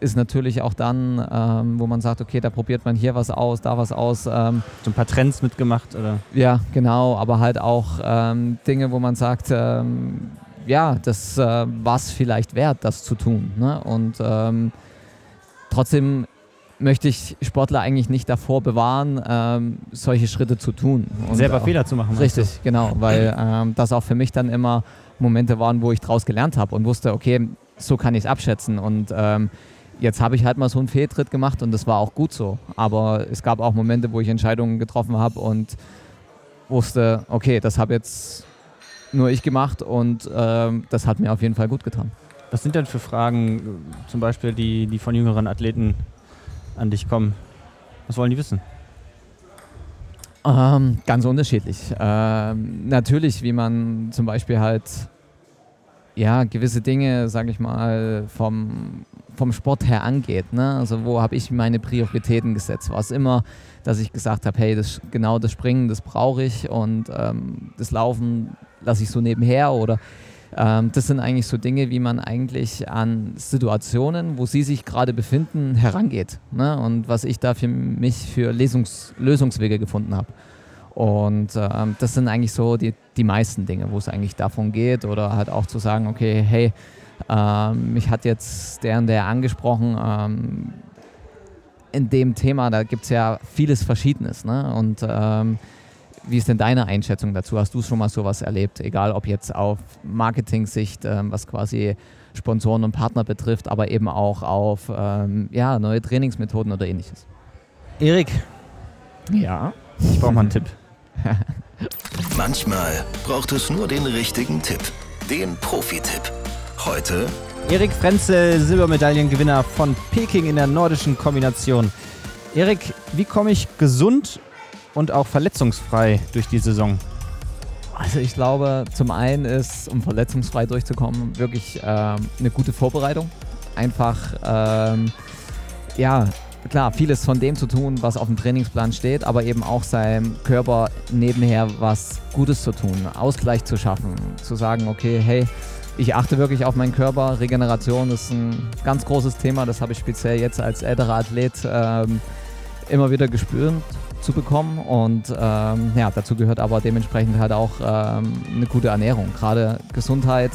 Speaker 1: ist natürlich auch dann, ähm, wo man sagt, okay, da probiert man hier was aus, da was aus. Ähm,
Speaker 2: so ein paar Trends mitgemacht, oder?
Speaker 1: Ja, genau, aber halt auch ähm, Dinge, wo man sagt, ähm, ja, das äh, war es vielleicht wert, das zu tun. Ne? Und ähm, trotzdem möchte ich Sportler eigentlich nicht davor bewahren, ähm, solche Schritte zu tun.
Speaker 2: Und Selber auch, Fehler zu machen.
Speaker 1: Richtig, genau, weil das auch für mich dann immer Momente waren, wo ich daraus gelernt habe und wusste, okay, so kann ich es abschätzen. Und Jetzt habe ich halt mal so einen Fehltritt gemacht und das war auch gut so. Aber es gab auch Momente, wo ich Entscheidungen getroffen habe und wusste, okay, das habe jetzt nur ich gemacht und ähm, das hat mir auf jeden Fall gut getan.
Speaker 2: Was sind denn für Fragen, äh, zum Beispiel, die, die von jüngeren Athleten an dich kommen? Was wollen die wissen?
Speaker 1: Ähm, ganz unterschiedlich. Ähm, natürlich, wie man zum Beispiel halt ja, gewisse Dinge, sage ich mal, vom, vom Sport her angeht. Ne? Also wo habe ich meine Prioritäten gesetzt? War es immer, dass ich gesagt habe, hey, das, genau das Springen, das brauche ich und ähm, das Laufen lasse ich so nebenher oder ähm, das sind eigentlich so Dinge, wie man eigentlich an Situationen, wo sie sich gerade befinden, herangeht. Ne? Und was ich da für mich für Lesungs Lösungswege gefunden habe. Und ähm, das sind eigentlich so die, die meisten Dinge, wo es eigentlich davon geht. Oder halt auch zu sagen, okay, hey, ähm, mich hat jetzt der und der angesprochen. Ähm, in dem Thema, da gibt es ja vieles Verschiedenes. Ne? Und ähm, wie ist denn deine Einschätzung dazu? Hast du schon mal sowas erlebt? Egal ob jetzt auf Marketing-Sicht, ähm, was quasi Sponsoren und Partner betrifft, aber eben auch auf ähm, ja, neue Trainingsmethoden oder ähnliches.
Speaker 2: Erik.
Speaker 1: Ja.
Speaker 2: Ich brauche mal einen Tipp. [laughs]
Speaker 3: Manchmal braucht es nur den richtigen Tipp. Den Profi-Tipp. Heute
Speaker 2: Erik Frenzel, Silbermedaillengewinner von Peking in der nordischen Kombination. Erik, wie komme ich gesund und auch verletzungsfrei durch die Saison?
Speaker 1: Also ich glaube, zum einen ist, um verletzungsfrei durchzukommen, wirklich ähm, eine gute Vorbereitung. Einfach, ähm, ja, klar, vieles von dem zu tun, was auf dem Trainingsplan steht, aber eben auch seinem Körper nebenher was Gutes zu tun, Ausgleich zu schaffen, zu sagen, okay, hey, ich achte wirklich auf meinen Körper. Regeneration ist ein ganz großes Thema. Das habe ich speziell jetzt als älterer Athlet ähm, immer wieder gespürt zu bekommen. Und ähm, ja, dazu gehört aber dementsprechend halt auch ähm, eine gute Ernährung. Gerade Gesundheit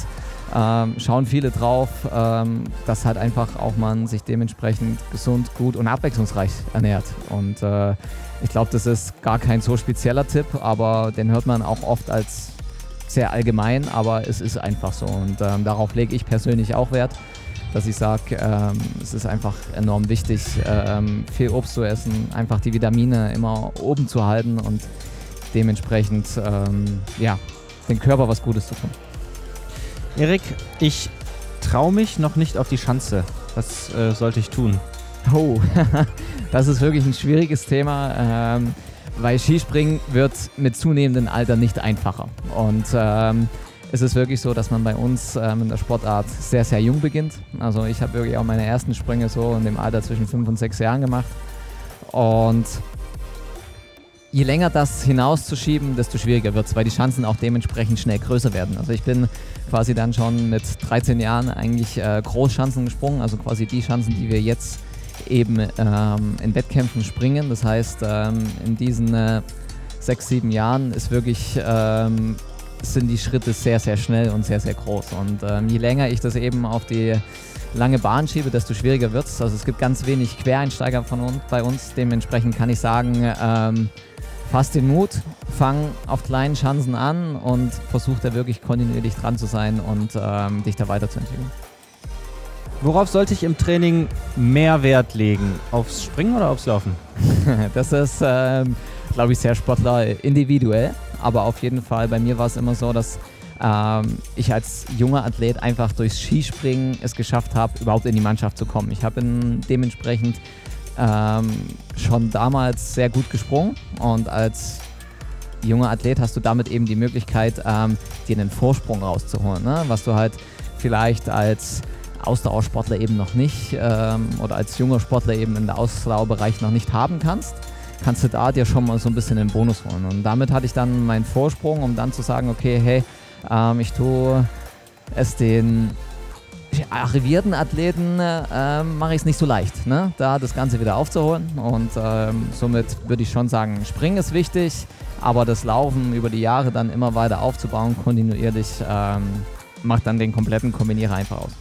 Speaker 1: ähm, schauen viele drauf, ähm, dass halt einfach auch man sich dementsprechend gesund, gut und abwechslungsreich ernährt. Und äh, ich glaube, das ist gar kein so spezieller Tipp, aber den hört man auch oft als sehr allgemein, aber es ist einfach so. Und ähm, darauf lege ich persönlich auch Wert, dass ich sage, ähm, es ist einfach enorm wichtig, ähm, viel Obst zu essen, einfach die Vitamine immer oben zu halten und dementsprechend ähm, ja, den Körper was Gutes zu tun.
Speaker 2: Erik, ich traue mich noch nicht auf die Schanze. Was äh, sollte ich tun?
Speaker 1: Oh, [laughs] das ist wirklich ein schwieriges Thema. Ähm, weil Skispringen wird mit zunehmendem Alter nicht einfacher. Und ähm, es ist wirklich so, dass man bei uns ähm, in der Sportart sehr, sehr jung beginnt. Also ich habe wirklich auch meine ersten Sprünge so in dem Alter zwischen fünf und sechs Jahren gemacht. Und je länger das hinauszuschieben, desto schwieriger wird es, weil die Chancen auch dementsprechend schnell größer werden. Also ich bin quasi dann schon mit 13 Jahren eigentlich äh, Großchancen gesprungen, also quasi die Chancen, die wir jetzt eben ähm, in Wettkämpfen springen. Das heißt, ähm, in diesen äh, sechs, sieben Jahren ist wirklich, ähm, sind die Schritte sehr, sehr schnell und sehr, sehr groß. Und ähm, je länger ich das eben auf die lange Bahn schiebe, desto schwieriger wird es. Also es gibt ganz wenig Quereinsteiger von uns, bei uns. Dementsprechend kann ich sagen, fass den Mut, fang auf kleinen Chancen an und versuch da wirklich kontinuierlich dran zu sein und ähm, dich da weiterzuentwickeln.
Speaker 2: Worauf sollte ich im Training mehr Wert legen? Aufs Springen oder aufs Laufen? [laughs]
Speaker 1: das ist, ähm, glaube ich, sehr Sportler individuell. Aber auf jeden Fall, bei mir war es immer so, dass ähm, ich als junger Athlet einfach durchs Skispringen es geschafft habe, überhaupt in die Mannschaft zu kommen. Ich habe dementsprechend ähm, schon damals sehr gut gesprungen und als junger Athlet hast du damit eben die Möglichkeit, ähm, dir einen Vorsprung rauszuholen, ne? was du halt vielleicht als Ausdauersportler eben noch nicht ähm, oder als junger Sportler eben in der Ausdauerbereich noch nicht haben kannst, kannst du da dir schon mal so ein bisschen den Bonus holen. Und damit hatte ich dann meinen Vorsprung, um dann zu sagen, okay, hey, ähm, ich tue es den arrivierten Athleten äh, mache ich es nicht so leicht, ne? da das Ganze wieder aufzuholen. Und ähm, somit würde ich schon sagen, Springen ist wichtig, aber das Laufen über die Jahre dann immer weiter aufzubauen, kontinuierlich, ähm, macht dann den kompletten Kombinierer einfach aus.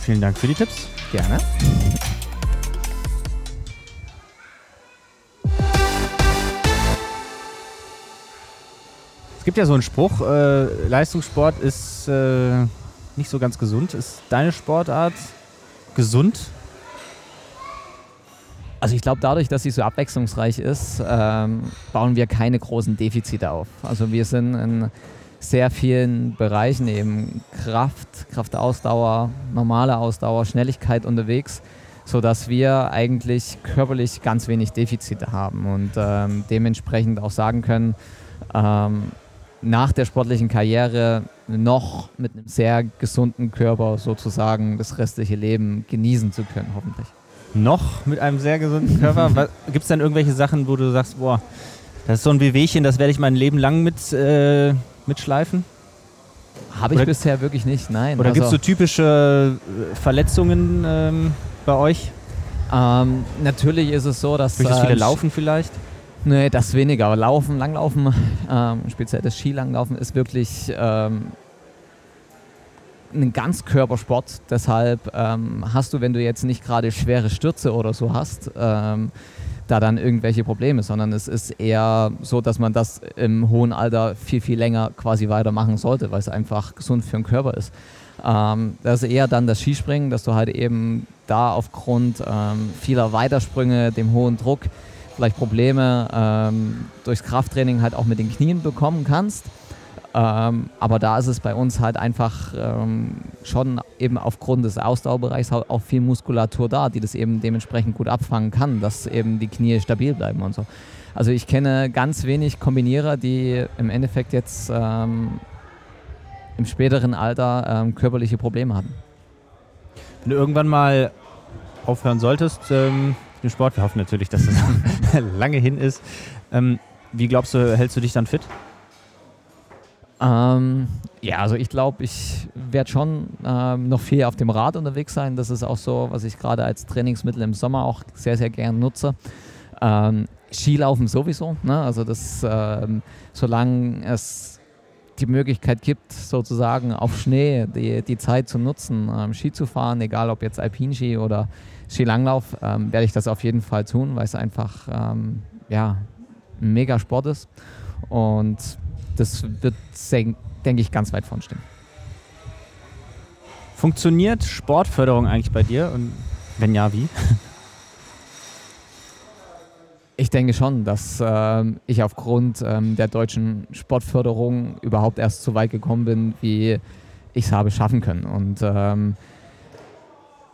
Speaker 2: Vielen Dank für die Tipps.
Speaker 1: Gerne.
Speaker 2: Es gibt ja so einen Spruch, äh, Leistungssport ist äh, nicht so ganz gesund. Ist deine Sportart gesund?
Speaker 1: Also ich glaube, dadurch, dass sie so abwechslungsreich ist, ähm, bauen wir keine großen Defizite auf. Also wir sind in sehr vielen Bereichen eben Kraft, Kraftausdauer, normale Ausdauer, Schnelligkeit unterwegs, sodass wir eigentlich körperlich ganz wenig Defizite haben und ähm, dementsprechend auch sagen können, ähm, nach der sportlichen Karriere noch mit einem sehr gesunden Körper sozusagen das restliche Leben genießen zu können, hoffentlich.
Speaker 2: Noch mit einem sehr gesunden Körper? [laughs] Gibt es dann irgendwelche Sachen, wo du sagst, boah, das ist so ein Wehwehchen, das werde ich mein Leben lang mit, äh, mitschleifen?
Speaker 1: Habe ich oder, bisher wirklich nicht, nein.
Speaker 2: Oder also, gibt es so typische äh, Verletzungen ähm, bei euch?
Speaker 1: Ähm, natürlich ist es so, dass.
Speaker 2: Durch das äh, viele Laufen vielleicht?
Speaker 1: Nee, das weniger. Aber Laufen, Langlaufen, ähm, speziell das Skilanglaufen, ist wirklich ähm, ein Ganzkörpersport. Deshalb ähm, hast du, wenn du jetzt nicht gerade schwere Stürze oder so hast, ähm, da dann irgendwelche Probleme, sondern es ist eher so, dass man das im hohen Alter viel, viel länger quasi weitermachen sollte, weil es einfach gesund für den Körper ist. Ähm, das ist eher dann das Skispringen, dass du halt eben da aufgrund ähm, vieler Weitersprünge, dem hohen Druck, vielleicht Probleme ähm, durchs Krafttraining halt auch mit den Knien bekommen kannst. Ähm, aber da ist es bei uns halt einfach ähm, schon eben aufgrund des Ausdauerbereichs auch viel Muskulatur da, die das eben dementsprechend gut abfangen kann, dass eben die Knie stabil bleiben und so. Also ich kenne ganz wenig Kombinierer, die im Endeffekt jetzt ähm, im späteren Alter ähm, körperliche Probleme hatten.
Speaker 2: Wenn du irgendwann mal aufhören solltest, ähm, den Sport, wir hoffen natürlich, dass es das [laughs] lange hin ist, ähm, wie glaubst du, hältst du dich dann fit?
Speaker 1: Ähm, ja, also ich glaube, ich werde schon ähm, noch viel auf dem Rad unterwegs sein. Das ist auch so, was ich gerade als Trainingsmittel im Sommer auch sehr, sehr gern nutze. Ähm, Skilaufen sowieso. Ne? Also das, ähm, solange es die Möglichkeit gibt, sozusagen auf Schnee die, die Zeit zu nutzen, ähm, Ski zu fahren, egal ob jetzt Alpinski oder Skilanglauf, ähm, werde ich das auf jeden Fall tun, weil es einfach ähm, ja, ein mega Sport ist. Und das wird, denke ich, ganz weit vorn stehen.
Speaker 2: Funktioniert Sportförderung eigentlich bei dir? Und wenn ja, wie? [laughs]
Speaker 1: Ich denke schon, dass äh, ich aufgrund ähm, der deutschen Sportförderung überhaupt erst so weit gekommen bin, wie ich es habe schaffen können. Und ähm,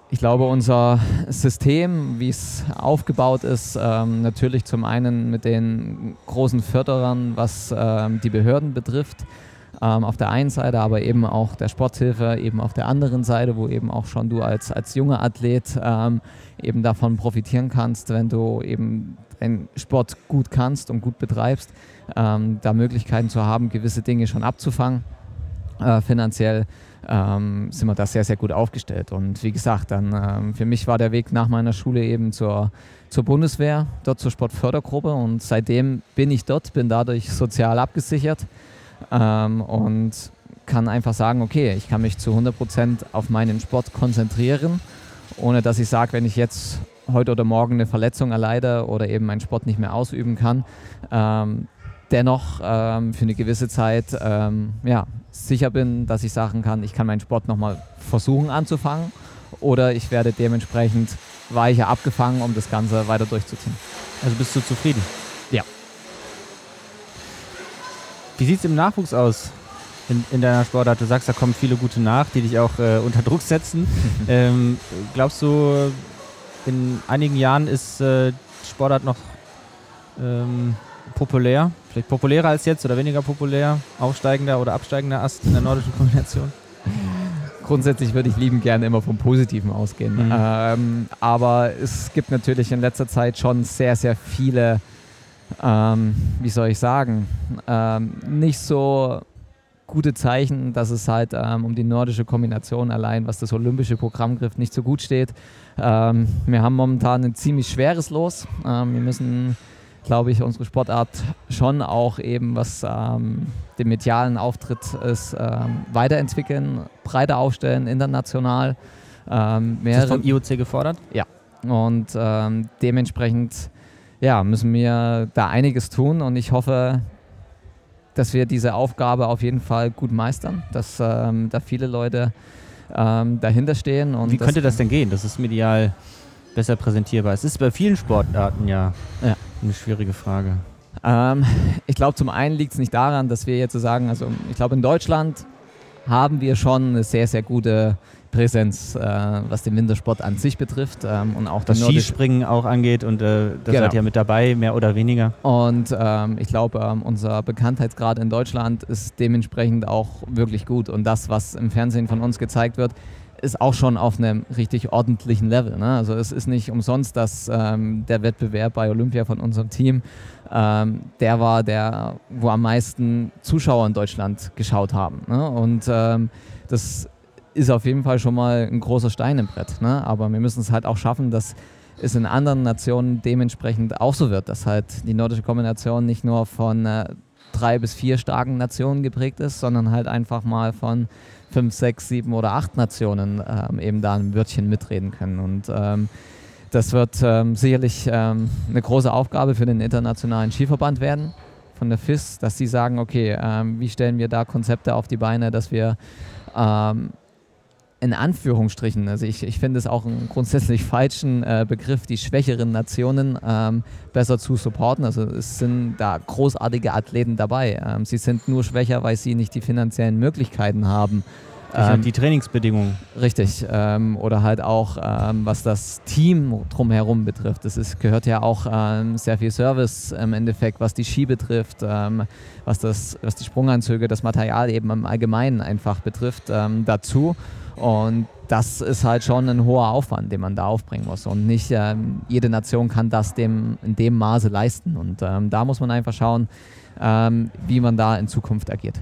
Speaker 1: ich glaube, unser System, wie es aufgebaut ist, ähm, natürlich zum einen mit den großen Förderern, was ähm, die Behörden betrifft, ähm, auf der einen Seite, aber eben auch der Sporthilfe eben auf der anderen Seite, wo eben auch schon du als, als junger Athlet ähm, eben davon profitieren kannst, wenn du eben den Sport gut kannst und gut betreibst, ähm, da Möglichkeiten zu haben, gewisse Dinge schon abzufangen, äh, finanziell ähm, sind wir da sehr, sehr gut aufgestellt. Und wie gesagt, dann ähm, für mich war der Weg nach meiner Schule eben zur, zur Bundeswehr, dort zur Sportfördergruppe und seitdem bin ich dort, bin dadurch sozial abgesichert ähm, und kann einfach sagen, okay, ich kann mich zu 100 Prozent auf meinen Sport konzentrieren, ohne dass ich sage, wenn ich jetzt heute oder morgen eine Verletzung erleide oder eben meinen Sport nicht mehr ausüben kann, ähm, dennoch ähm, für eine gewisse Zeit ähm, ja, sicher bin, dass ich sagen kann, ich kann meinen Sport nochmal versuchen anzufangen oder ich werde dementsprechend weicher abgefangen, um das Ganze weiter durchzuziehen.
Speaker 2: Also bist du zufrieden?
Speaker 1: Ja.
Speaker 2: Wie sieht es im Nachwuchs aus in, in, deiner Sportart? Du sagst, da kommen viele gute nach, die dich auch äh, unter Druck setzen. [laughs] ähm, glaubst du, in einigen Jahren ist äh, Sportart noch ähm, populär? Vielleicht populärer als jetzt oder weniger populär? Aufsteigender oder absteigender Ast in der nordischen Kombination? [laughs]
Speaker 1: Grundsätzlich würde ich lieben gerne immer vom Positiven ausgehen. Mhm. Ähm, aber es gibt natürlich in letzter Zeit schon sehr, sehr viele, ähm, wie soll ich sagen, ähm, nicht so gute Zeichen, dass es halt ähm, um die nordische Kombination allein, was das olympische Programm trifft, nicht so gut steht. Ähm, wir haben momentan ein ziemlich schweres Los. Ähm, wir müssen glaube ich, unsere Sportart schon auch eben, was ähm, den medialen Auftritt ist, ähm, weiterentwickeln, breiter aufstellen, international.
Speaker 2: Ähm, ist das vom IOC gefordert?
Speaker 1: Ja. Und ähm, dementsprechend ja, müssen wir da einiges tun und ich hoffe, dass wir diese Aufgabe auf jeden Fall gut meistern, dass ähm, da viele Leute ähm, dahinter stehen. Und
Speaker 2: Wie könnte das denn gehen? Das ist medial besser präsentierbar. Es ist bei vielen Sportarten ja, ja. eine schwierige Frage.
Speaker 1: Ähm, [laughs] ich glaube, zum einen liegt es nicht daran, dass wir jetzt so sagen, also ich glaube, in Deutschland haben wir schon eine sehr, sehr gute Präsenz, äh, was den Wintersport an sich betrifft. Ähm, und auch
Speaker 2: das Skispringen auch angeht und äh, da genau. seid ihr mit dabei, mehr oder weniger.
Speaker 1: Und ähm, ich glaube, ähm, unser Bekanntheitsgrad in Deutschland ist dementsprechend auch wirklich gut. Und das, was im Fernsehen von uns gezeigt wird, ist auch schon auf einem richtig ordentlichen Level. Ne? Also es ist nicht umsonst, dass ähm, der Wettbewerb bei Olympia von unserem Team ähm, der war, der, wo am meisten Zuschauer in Deutschland geschaut haben. Ne? Und ähm, das ist auf jeden Fall schon mal ein großer Stein im Brett. Ne? Aber wir müssen es halt auch schaffen, dass es in anderen Nationen dementsprechend auch so wird, dass halt die nordische Kombination nicht nur von äh, drei bis vier starken Nationen geprägt ist, sondern halt einfach mal von fünf, sechs, sieben oder acht Nationen ähm, eben da ein Wörtchen mitreden können. Und ähm, das wird ähm, sicherlich ähm, eine große Aufgabe für den internationalen Skiverband werden von der FIS, dass sie sagen, okay, ähm, wie stellen wir da Konzepte auf die Beine, dass wir ähm, in Anführungsstrichen, also ich, ich finde es auch einen grundsätzlich falschen äh, Begriff, die schwächeren Nationen ähm, besser zu supporten. Also es sind da großartige Athleten dabei. Ähm, sie sind nur schwächer, weil sie nicht die finanziellen Möglichkeiten haben.
Speaker 2: Ähm, die Trainingsbedingungen.
Speaker 1: Richtig. Ähm, oder halt auch, ähm, was das Team drumherum betrifft. Es ist, gehört ja auch ähm, sehr viel Service im Endeffekt, was die Ski betrifft, was, das, was die Sprunganzüge, das Material eben im Allgemeinen einfach betrifft, dazu. Und das ist halt schon ein hoher Aufwand, den man da aufbringen muss. Und nicht jede Nation kann das dem, in dem Maße leisten. Und da muss man einfach schauen, wie man da in Zukunft agiert.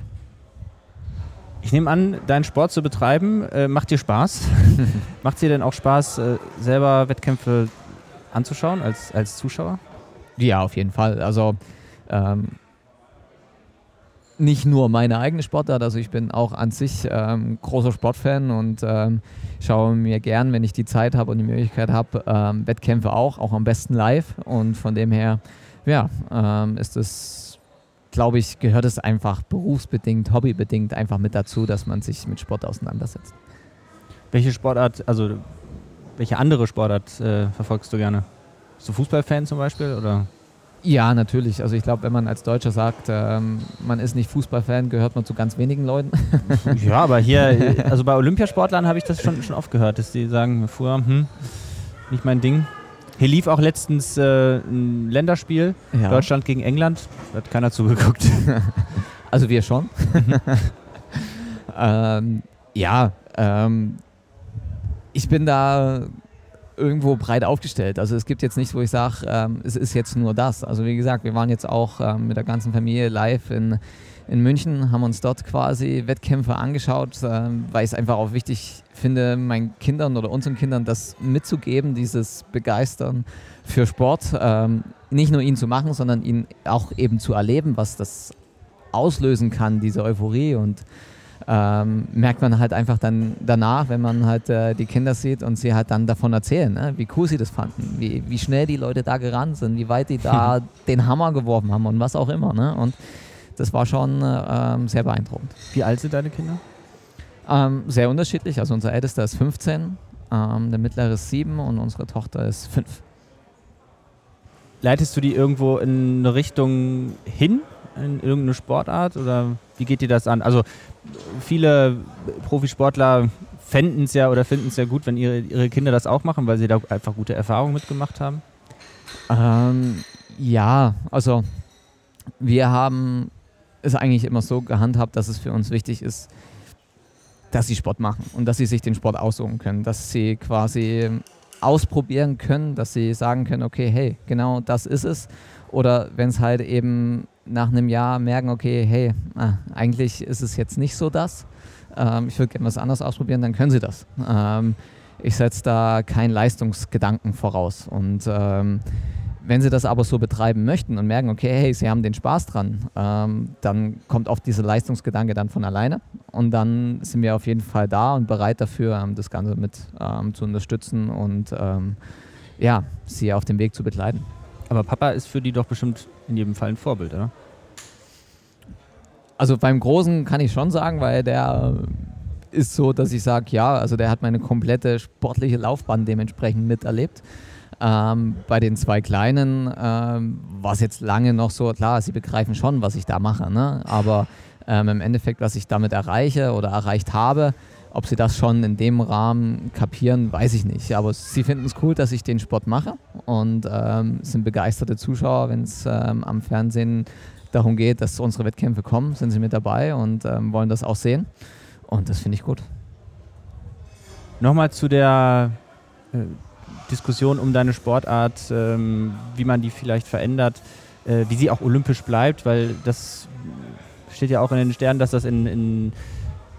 Speaker 2: Ich nehme an, deinen Sport zu betreiben äh, macht dir Spaß. [laughs] macht es dir denn auch Spaß, äh, selber Wettkämpfe anzuschauen als, als Zuschauer?
Speaker 1: Ja, auf jeden Fall. Also ähm, nicht nur meine eigene Sportart, also ich bin auch an sich ähm, großer Sportfan und ähm, schaue mir gern, wenn ich die Zeit habe und die Möglichkeit habe, ähm, Wettkämpfe auch, auch am besten live. Und von dem her, ja, ähm, ist es glaube ich, gehört es einfach berufsbedingt, hobbybedingt einfach mit dazu, dass man sich mit Sport auseinandersetzt.
Speaker 2: Welche Sportart, also welche andere Sportart äh, verfolgst du gerne? Bist du Fußballfan zum Beispiel oder?
Speaker 1: Ja, natürlich. Also ich glaube, wenn man als Deutscher sagt, ähm, man ist nicht Fußballfan, gehört man zu ganz wenigen Leuten. [laughs]
Speaker 2: ja, aber hier, also bei Olympiasportlern habe ich das schon, schon oft gehört, dass die sagen, früher, hm, nicht mein Ding. Hier lief auch letztens äh, ein Länderspiel, ja. Deutschland gegen England. Da hat keiner zugeguckt. [laughs]
Speaker 1: also wir schon. [laughs] Ähm, ja, ähm, ich bin da irgendwo breit aufgestellt. Also es gibt jetzt nichts, wo ich sage, ähm, es ist jetzt nur das. Also wie gesagt, wir waren jetzt auch ähm, mit der ganzen Familie live in in München, haben uns dort quasi Wettkämpfe angeschaut, äh, weil ich es einfach auch wichtig finde, meinen Kindern oder unseren Kindern das mitzugeben, dieses Begeistern für Sport. Ähm, nicht nur ihn zu machen, sondern ihn auch eben zu erleben, was das auslösen kann, diese Euphorie und ähm, merkt man halt einfach dann danach, wenn man halt äh, die Kinder sieht und sie halt dann davon erzählen, ne? wie cool sie das fanden, wie, wie schnell die Leute da gerannt sind, wie weit die da [laughs] den Hammer geworfen haben und was auch immer. Ne? Und das war schon ähm, sehr beeindruckend.
Speaker 2: Wie alt sind deine Kinder?
Speaker 1: Ähm, sehr unterschiedlich. Also unser ältester ist 15, ähm, der mittlere ist 7 und unsere Tochter ist 5.
Speaker 2: Leitest du die irgendwo in eine Richtung hin, in irgendeine Sportart oder wie geht dir das an? Also viele Profisportler fänden es ja oder finden es ja gut, wenn ihre, ihre Kinder das auch machen, weil sie da einfach gute Erfahrungen mitgemacht haben.
Speaker 1: Ähm, ja, also wir haben ist eigentlich immer so gehandhabt, dass es für uns wichtig ist, dass sie Sport machen und dass sie sich den Sport aussuchen können, dass sie quasi ausprobieren können, dass sie sagen können, okay, hey, genau das ist es. Oder wenn es halt eben nach einem Jahr merken, okay, hey, ah, eigentlich ist es jetzt nicht so das, ähm, ich würde gerne was anderes ausprobieren, dann können sie das. Ähm, ich setze da keinen Leistungsgedanken voraus und ähm, wenn sie das aber so betreiben möchten und merken, okay, hey, sie haben den Spaß dran, ähm, dann kommt oft dieser Leistungsgedanke dann von alleine und dann sind wir auf jeden Fall da und bereit dafür, ähm, das Ganze mit ähm, zu unterstützen und ja, sie auf dem Weg zu begleiten.
Speaker 2: Aber Papa ist für die doch bestimmt in jedem Fall ein Vorbild, oder?
Speaker 1: Also beim Großen kann ich schon sagen, weil der ist so, dass ich sage, ja, also der hat meine komplette sportliche Laufbahn dementsprechend miterlebt. Ähm, bei den zwei Kleinen ähm, war es jetzt lange noch so, klar, sie begreifen schon, was ich da mache, ne? aber ähm, im Endeffekt, was ich damit erreiche oder erreicht habe, ob sie das schon in dem Rahmen kapieren, weiß ich nicht. Aber sie finden es cool, dass ich den Sport mache und ähm, sind begeisterte Zuschauer, wenn es ähm, am Fernsehen darum geht, dass unsere Wettkämpfe kommen, sind sie mit dabei und ähm, wollen das auch sehen. Und das finde ich gut.
Speaker 2: Nochmal zu der äh, Diskussion um deine Sportart, ähm, wie man die vielleicht verändert, äh, wie sie auch olympisch bleibt, weil das steht ja auch in den Sternen, dass das in, in,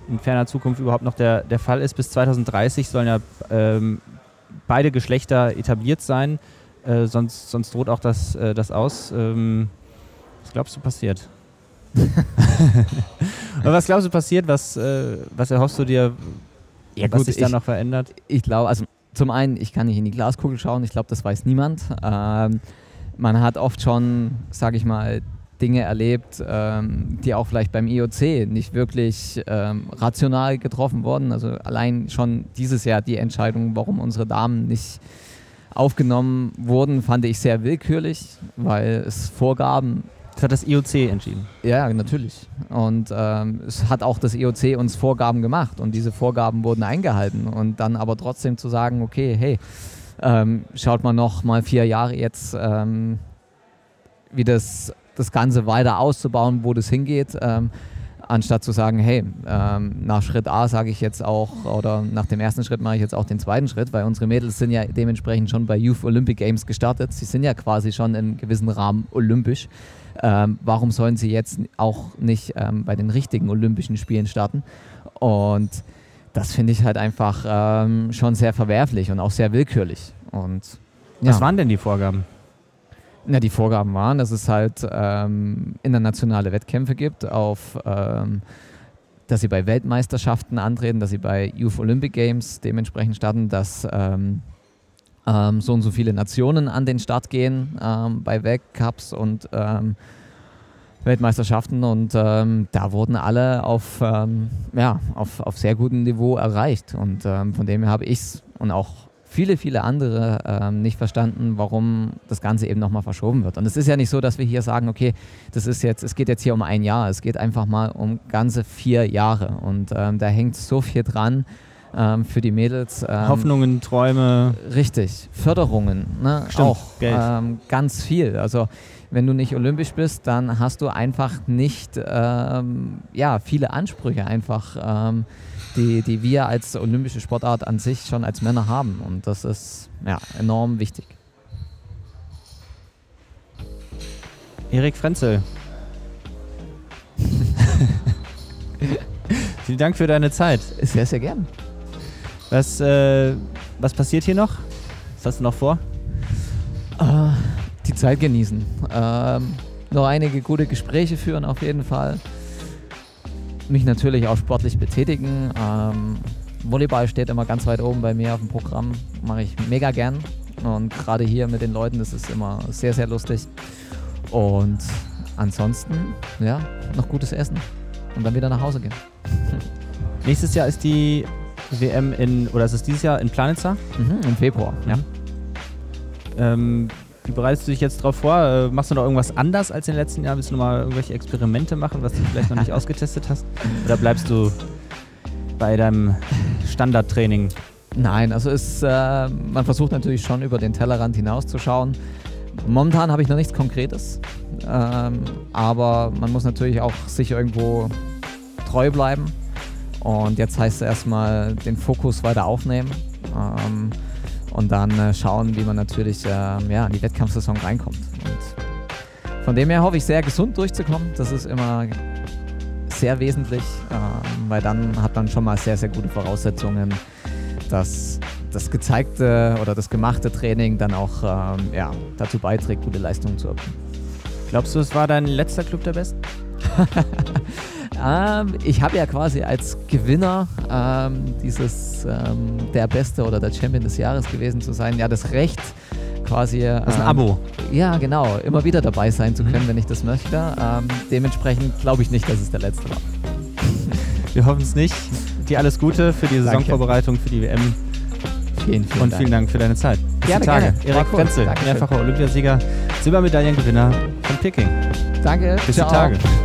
Speaker 2: in ferner Zukunft überhaupt noch der, der Fall ist. Bis 2030 sollen ja ähm, beide Geschlechter etabliert sein, äh, sonst, sonst droht auch das, äh, das aus. Ähm, was glaubst du passiert? [laughs] was glaubst du passiert? Was, äh, was erhoffst du dir, ja, was sich da noch verändert?
Speaker 1: Ich glaube, also zum einen, ich kann nicht in die Glaskugel schauen, ich glaube, das weiß niemand. Ähm, man hat oft schon, sage ich mal, Dinge erlebt, ähm, die auch vielleicht beim IOC nicht wirklich ähm, rational getroffen wurden. Also allein schon dieses Jahr die Entscheidung, warum unsere Damen nicht aufgenommen wurden, fand ich sehr willkürlich, weil es Vorgaben
Speaker 2: das hat das IOC entschieden.
Speaker 1: Ja, natürlich. Und ähm, es hat auch das IOC uns Vorgaben gemacht und diese Vorgaben wurden eingehalten. Und dann aber trotzdem zu sagen, okay, hey, ähm, schaut mal noch mal vier Jahre jetzt, ähm, wie das, das Ganze weiter auszubauen, wo das hingeht, ähm, anstatt zu sagen, hey, ähm, nach Schritt A sage ich jetzt auch, oder nach dem ersten Schritt mache ich jetzt auch den zweiten Schritt, weil unsere Mädels sind ja dementsprechend schon bei Youth Olympic Games gestartet. Sie sind ja quasi schon in gewissen Rahmen olympisch. Ähm, warum sollen sie jetzt auch nicht ähm, bei den richtigen Olympischen Spielen starten? Und das finde ich halt einfach ähm, schon sehr verwerflich und auch sehr willkürlich. Und,
Speaker 2: ja. Was waren denn die Vorgaben?
Speaker 1: Na, die Vorgaben waren, dass es halt ähm, internationale Wettkämpfe gibt, auf, ähm, dass sie bei Weltmeisterschaften antreten, dass sie bei Youth Olympic Games dementsprechend starten, dass ähm, ähm, so und so viele Nationen an den Start gehen ähm, bei Weltcups und ähm, Weltmeisterschaften. Und da wurden alle auf, ja, auf, auf sehr gutem Niveau erreicht. Und von dem her habe ich es und auch viele, viele andere nicht verstanden, warum das Ganze eben nochmal verschoben wird. Und es ist ja nicht so, dass wir hier sagen, okay, das ist jetzt, es geht jetzt hier um ein Jahr, es geht einfach mal um ganze vier Jahre und da hängt so viel dran ähm, für die Mädels.
Speaker 2: Ähm, Hoffnungen, Träume.
Speaker 1: Richtig, Förderungen, ne?
Speaker 2: Stimmt,
Speaker 1: auch ähm, ganz viel. Also wenn du nicht olympisch bist, dann hast du einfach nicht ähm, ja, viele Ansprüche einfach, ähm, die, die wir als olympische Sportart an sich schon als Männer haben. Und das ist ja, enorm wichtig.
Speaker 2: Erik Frenzel. [laughs] Vielen Dank für deine Zeit.
Speaker 1: Sehr, sehr gern.
Speaker 2: Was, äh, was passiert hier noch? Was hast du noch vor?
Speaker 1: Uh, die Zeit genießen. Ähm, noch einige gute Gespräche führen auf jeden Fall. Mich natürlich auch sportlich betätigen. Ähm, Volleyball steht immer ganz weit oben bei mir auf dem Programm. Mache ich mega gern. Und gerade hier mit den Leuten, das ist immer sehr, sehr lustig. Und ansonsten, ja, noch gutes Essen. Und dann wieder nach Hause gehen. [laughs]
Speaker 2: Nächstes Jahr ist die WM in, oder ist es dieses Jahr in Planitzer?
Speaker 1: Mhm, Im Februar, ja.
Speaker 2: Ähm, wie bereitest du dich jetzt darauf vor? Äh, machst du noch irgendwas anders als in den letzten Jahren? Willst du noch mal irgendwelche Experimente machen, was du vielleicht noch nicht [laughs] ausgetestet hast? Oder bleibst du bei deinem Standardtraining?
Speaker 1: Nein, also ist, äh, man versucht natürlich schon über den Tellerrand hinauszuschauen. Momentan habe ich noch nichts Konkretes, ähm, aber man muss natürlich auch sich irgendwo treu bleiben und jetzt heißt es erstmal den Fokus weiter aufnehmen ähm, und dann äh, schauen, wie man natürlich äh, ja, in die Wettkampfsaison reinkommt. Und von dem her hoffe ich sehr gesund durchzukommen. Das ist immer sehr wesentlich, ähm, weil dann hat man schon mal sehr, sehr gute Voraussetzungen, dass das gezeigte oder das gemachte Training dann auch ähm, ja, dazu beiträgt, gute Leistungen zu erbringen.
Speaker 2: Glaubst du, es war dein letzter Club der Besten? [laughs]
Speaker 1: Ähm, ich habe ja quasi als Gewinner ähm, dieses ähm, der Beste oder der Champion des Jahres gewesen zu sein, ja das Recht quasi.
Speaker 2: das ist ein ähm, Abo.
Speaker 1: Ja, genau, immer wieder dabei sein zu können, mhm. wenn ich das möchte. Ähm, dementsprechend glaube ich nicht, dass es der letzte war. [laughs]
Speaker 2: Wir hoffen es nicht. Dir alles Gute für die Saisonvorbereitung für die WM.
Speaker 1: Vielen, vielen
Speaker 2: Und vielen Dank für deine Zeit.
Speaker 1: Bis gerne, Tage.
Speaker 2: Gerne. Erik. Frenzel, mehrfacher Olympiasieger, Silbermedaillengewinner von Peking.
Speaker 1: Danke.
Speaker 2: Bis Ciao. die Tage.